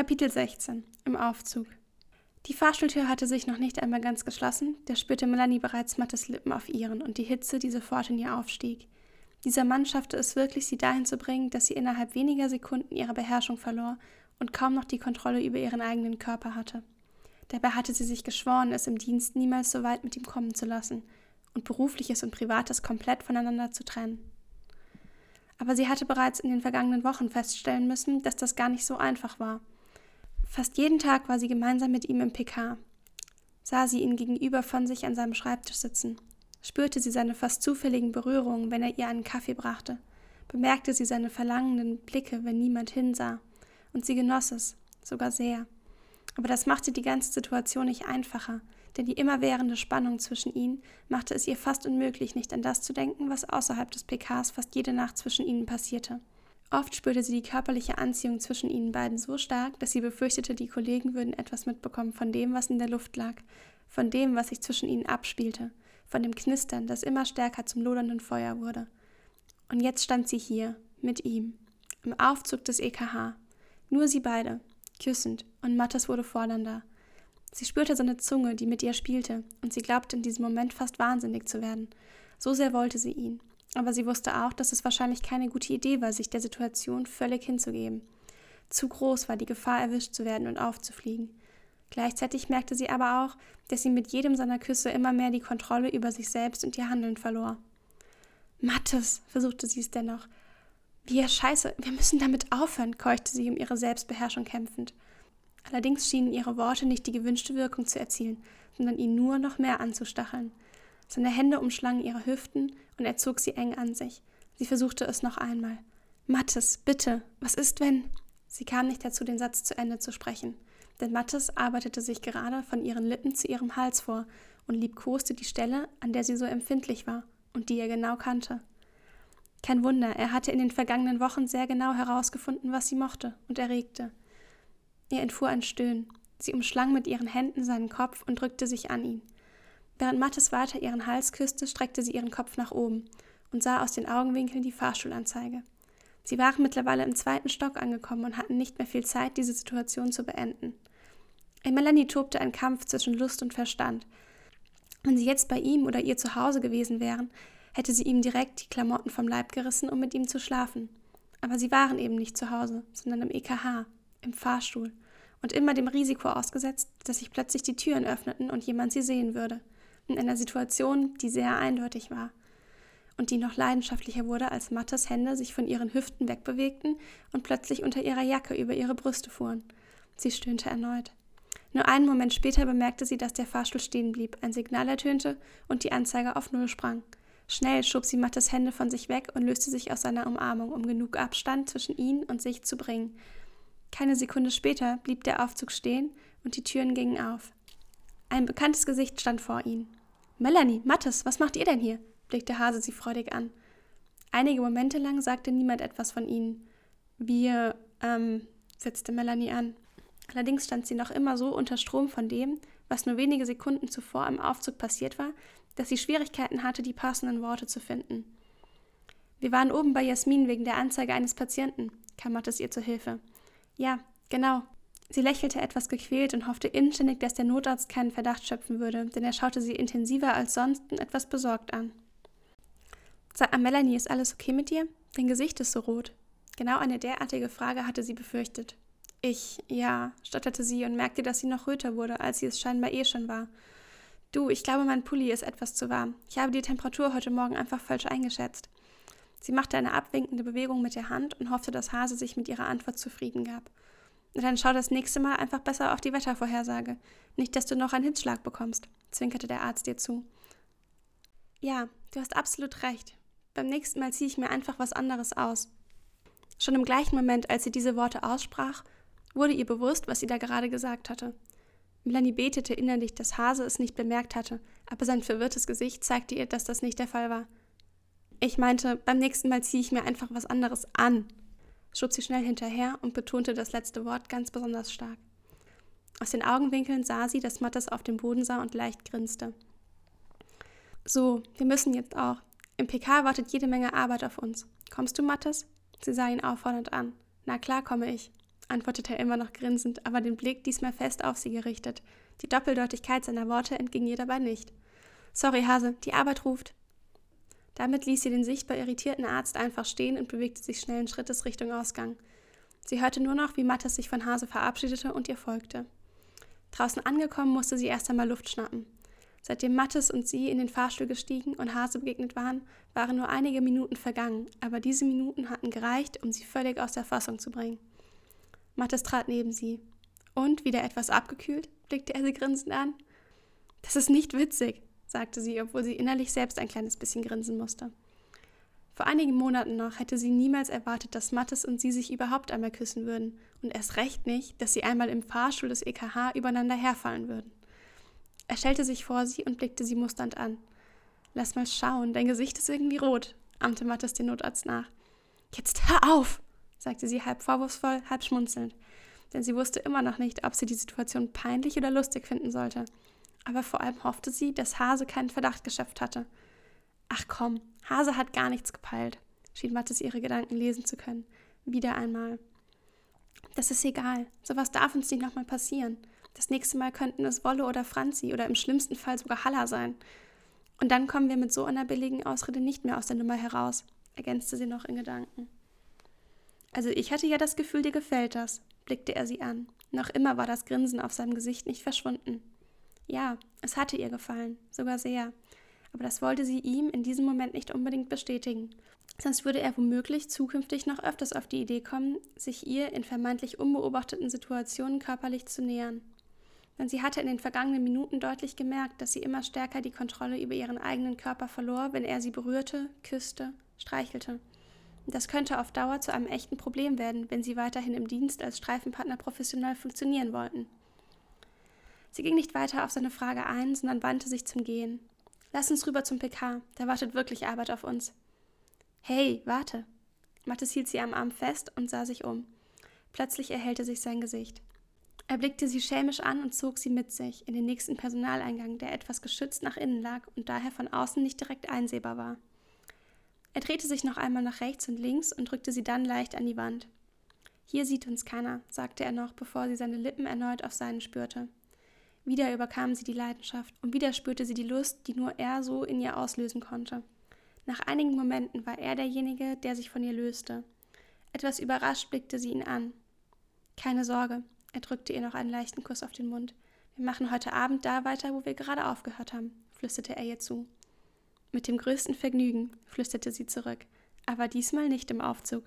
Kapitel 16 Im Aufzug Die Fahrstuhltür hatte sich noch nicht einmal ganz geschlossen, da spürte Melanie bereits Mattes Lippen auf ihren und die Hitze, die sofort in ihr aufstieg. Dieser Mann schaffte es wirklich, sie dahin zu bringen, dass sie innerhalb weniger Sekunden ihre Beherrschung verlor und kaum noch die Kontrolle über ihren eigenen Körper hatte. Dabei hatte sie sich geschworen, es im Dienst niemals so weit mit ihm kommen zu lassen und berufliches und privates komplett voneinander zu trennen. Aber sie hatte bereits in den vergangenen Wochen feststellen müssen, dass das gar nicht so einfach war. Fast jeden Tag war sie gemeinsam mit ihm im PK. Sah sie ihn gegenüber von sich an seinem Schreibtisch sitzen. Spürte sie seine fast zufälligen Berührungen, wenn er ihr einen Kaffee brachte. Bemerkte sie seine verlangenden Blicke, wenn niemand hinsah. Und sie genoss es, sogar sehr. Aber das machte die ganze Situation nicht einfacher, denn die immerwährende Spannung zwischen ihnen machte es ihr fast unmöglich, nicht an das zu denken, was außerhalb des PKs fast jede Nacht zwischen ihnen passierte. Oft spürte sie die körperliche Anziehung zwischen ihnen beiden so stark, dass sie befürchtete, die Kollegen würden etwas mitbekommen von dem, was in der Luft lag, von dem, was sich zwischen ihnen abspielte, von dem Knistern, das immer stärker zum lodernden Feuer wurde. Und jetzt stand sie hier, mit ihm, im Aufzug des EKH. Nur sie beide, küssend, und Mattes wurde fordernder. Sie spürte seine Zunge, die mit ihr spielte, und sie glaubte in diesem Moment fast wahnsinnig zu werden. So sehr wollte sie ihn, aber sie wusste auch, dass es wahrscheinlich keine gute Idee war, sich der Situation völlig hinzugeben. Zu groß war die Gefahr, erwischt zu werden und aufzufliegen. Gleichzeitig merkte sie aber auch, dass sie mit jedem seiner Küsse immer mehr die Kontrolle über sich selbst und ihr Handeln verlor. Mattes, versuchte sie es dennoch. Wir Scheiße, wir müssen damit aufhören, keuchte sie um ihre Selbstbeherrschung kämpfend. Allerdings schienen ihre Worte nicht die gewünschte Wirkung zu erzielen, sondern ihn nur noch mehr anzustacheln. Seine Hände umschlangen ihre Hüften und er zog sie eng an sich. Sie versuchte es noch einmal. Mattes, bitte, was ist, wenn. Sie kam nicht dazu, den Satz zu Ende zu sprechen, denn Mattes arbeitete sich gerade von ihren Lippen zu ihrem Hals vor und liebkoste die Stelle, an der sie so empfindlich war und die er genau kannte. Kein Wunder, er hatte in den vergangenen Wochen sehr genau herausgefunden, was sie mochte und erregte. Ihr entfuhr ein Stöhnen. Sie umschlang mit ihren Händen seinen Kopf und drückte sich an ihn. Während Mattes weiter ihren Hals küsste, streckte sie ihren Kopf nach oben und sah aus den Augenwinkeln die Fahrstuhlanzeige. Sie waren mittlerweile im zweiten Stock angekommen und hatten nicht mehr viel Zeit, diese Situation zu beenden. In Melanie tobte ein Kampf zwischen Lust und Verstand. Wenn sie jetzt bei ihm oder ihr zu Hause gewesen wären, hätte sie ihm direkt die Klamotten vom Leib gerissen, um mit ihm zu schlafen. Aber sie waren eben nicht zu Hause, sondern im EKH, im Fahrstuhl, und immer dem Risiko ausgesetzt, dass sich plötzlich die Türen öffneten und jemand sie sehen würde in einer Situation, die sehr eindeutig war und die noch leidenschaftlicher wurde, als Mattes Hände sich von ihren Hüften wegbewegten und plötzlich unter ihrer Jacke über ihre Brüste fuhren. Sie stöhnte erneut. Nur einen Moment später bemerkte sie, dass der Fahrstuhl stehen blieb, ein Signal ertönte und die Anzeige auf Null sprang. Schnell schob sie Mattes Hände von sich weg und löste sich aus seiner Umarmung, um genug Abstand zwischen ihn und sich zu bringen. Keine Sekunde später blieb der Aufzug stehen und die Türen gingen auf. Ein bekanntes Gesicht stand vor ihnen. Melanie, Mattes, was macht ihr denn hier? blickte Hase sie freudig an. Einige Momente lang sagte niemand etwas von ihnen. Wir, ähm, setzte Melanie an. Allerdings stand sie noch immer so unter Strom von dem, was nur wenige Sekunden zuvor im Aufzug passiert war, dass sie Schwierigkeiten hatte, die passenden Worte zu finden. Wir waren oben bei Jasmin wegen der Anzeige eines Patienten, kam Mattes ihr zu Hilfe. Ja, genau, Sie lächelte etwas gequält und hoffte inständig, dass der Notarzt keinen Verdacht schöpfen würde, denn er schaute sie intensiver als sonst und etwas besorgt an. Sag mal, Melanie, ist alles okay mit dir? Dein Gesicht ist so rot. Genau eine derartige Frage hatte sie befürchtet. Ich, ja, stotterte sie und merkte, dass sie noch röter wurde, als sie es scheinbar eh schon war. Du, ich glaube, mein Pulli ist etwas zu warm. Ich habe die Temperatur heute Morgen einfach falsch eingeschätzt. Sie machte eine abwinkende Bewegung mit der Hand und hoffte, dass Hase sich mit ihrer Antwort zufrieden gab. Dann schau das nächste Mal einfach besser auf die Wettervorhersage. Nicht, dass du noch einen Hitzschlag bekommst, zwinkerte der Arzt dir zu. Ja, du hast absolut recht. Beim nächsten Mal ziehe ich mir einfach was anderes aus. Schon im gleichen Moment, als sie diese Worte aussprach, wurde ihr bewusst, was sie da gerade gesagt hatte. Melanie betete innerlich, dass Hase es nicht bemerkt hatte, aber sein verwirrtes Gesicht zeigte ihr, dass das nicht der Fall war. Ich meinte, beim nächsten Mal ziehe ich mir einfach was anderes an, schob sie schnell hinterher und betonte das letzte Wort ganz besonders stark. Aus den Augenwinkeln sah sie, dass Mattes auf dem Boden sah und leicht grinste. So, wir müssen jetzt auch. Im PK wartet jede Menge Arbeit auf uns. Kommst du, Mattes? Sie sah ihn auffordernd an. Na klar komme ich. antwortete er immer noch grinsend, aber den Blick diesmal fest auf sie gerichtet. Die Doppeldeutigkeit seiner Worte entging ihr dabei nicht. Sorry, Hase, die Arbeit ruft. Damit ließ sie den sichtbar irritierten Arzt einfach stehen und bewegte sich schnellen Schrittes Richtung Ausgang. Sie hörte nur noch, wie Mattes sich von Hase verabschiedete und ihr folgte. Draußen angekommen, musste sie erst einmal Luft schnappen. Seitdem Mattes und sie in den Fahrstuhl gestiegen und Hase begegnet waren, waren nur einige Minuten vergangen, aber diese Minuten hatten gereicht, um sie völlig aus der Fassung zu bringen. Mattes trat neben sie. Und, wieder etwas abgekühlt, blickte er sie grinsend an. Das ist nicht witzig, sagte sie, obwohl sie innerlich selbst ein kleines bisschen grinsen musste. Vor einigen Monaten noch hätte sie niemals erwartet, dass Mattes und sie sich überhaupt einmal küssen würden, und erst recht nicht, dass sie einmal im Fahrstuhl des EKH übereinander herfallen würden. Er stellte sich vor sie und blickte sie musternd an. Lass mal schauen, dein Gesicht ist irgendwie rot, ahmte Mattes den Notarzt nach. Jetzt hör auf, sagte sie halb vorwurfsvoll, halb schmunzelnd, denn sie wusste immer noch nicht, ob sie die Situation peinlich oder lustig finden sollte. Aber vor allem hoffte sie, dass Hase keinen Verdacht geschöpft hatte. Ach komm, Hase hat gar nichts gepeilt, schien Mattes ihre Gedanken lesen zu können. Wieder einmal. Das ist egal. Sowas darf uns nicht nochmal passieren. Das nächste Mal könnten es Wolle oder Franzi oder im schlimmsten Fall sogar Halla sein. Und dann kommen wir mit so einer billigen Ausrede nicht mehr aus der Nummer heraus, ergänzte sie noch in Gedanken. Also ich hatte ja das Gefühl, dir gefällt das, blickte er sie an. Noch immer war das Grinsen auf seinem Gesicht nicht verschwunden. Ja, es hatte ihr gefallen, sogar sehr. Aber das wollte sie ihm in diesem Moment nicht unbedingt bestätigen. Sonst würde er womöglich zukünftig noch öfters auf die Idee kommen, sich ihr in vermeintlich unbeobachteten Situationen körperlich zu nähern. Denn sie hatte in den vergangenen Minuten deutlich gemerkt, dass sie immer stärker die Kontrolle über ihren eigenen Körper verlor, wenn er sie berührte, küsste, streichelte. Das könnte auf Dauer zu einem echten Problem werden, wenn sie weiterhin im Dienst als Streifenpartner professionell funktionieren wollten. Sie ging nicht weiter auf seine Frage ein, sondern wandte sich zum Gehen. Lass uns rüber zum PK, da wartet wirklich Arbeit auf uns. Hey, warte. Mattes hielt sie am Arm fest und sah sich um. Plötzlich erhellte sich sein Gesicht. Er blickte sie schelmisch an und zog sie mit sich in den nächsten Personaleingang, der etwas geschützt nach innen lag und daher von außen nicht direkt einsehbar war. Er drehte sich noch einmal nach rechts und links und drückte sie dann leicht an die Wand. Hier sieht uns keiner, sagte er noch, bevor sie seine Lippen erneut auf seinen spürte. Wieder überkam sie die Leidenschaft und wieder spürte sie die Lust, die nur er so in ihr auslösen konnte. Nach einigen Momenten war er derjenige, der sich von ihr löste. Etwas überrascht blickte sie ihn an. Keine Sorge, er drückte ihr noch einen leichten Kuss auf den Mund. Wir machen heute Abend da weiter, wo wir gerade aufgehört haben, flüsterte er ihr zu. Mit dem größten Vergnügen, flüsterte sie zurück, aber diesmal nicht im Aufzug.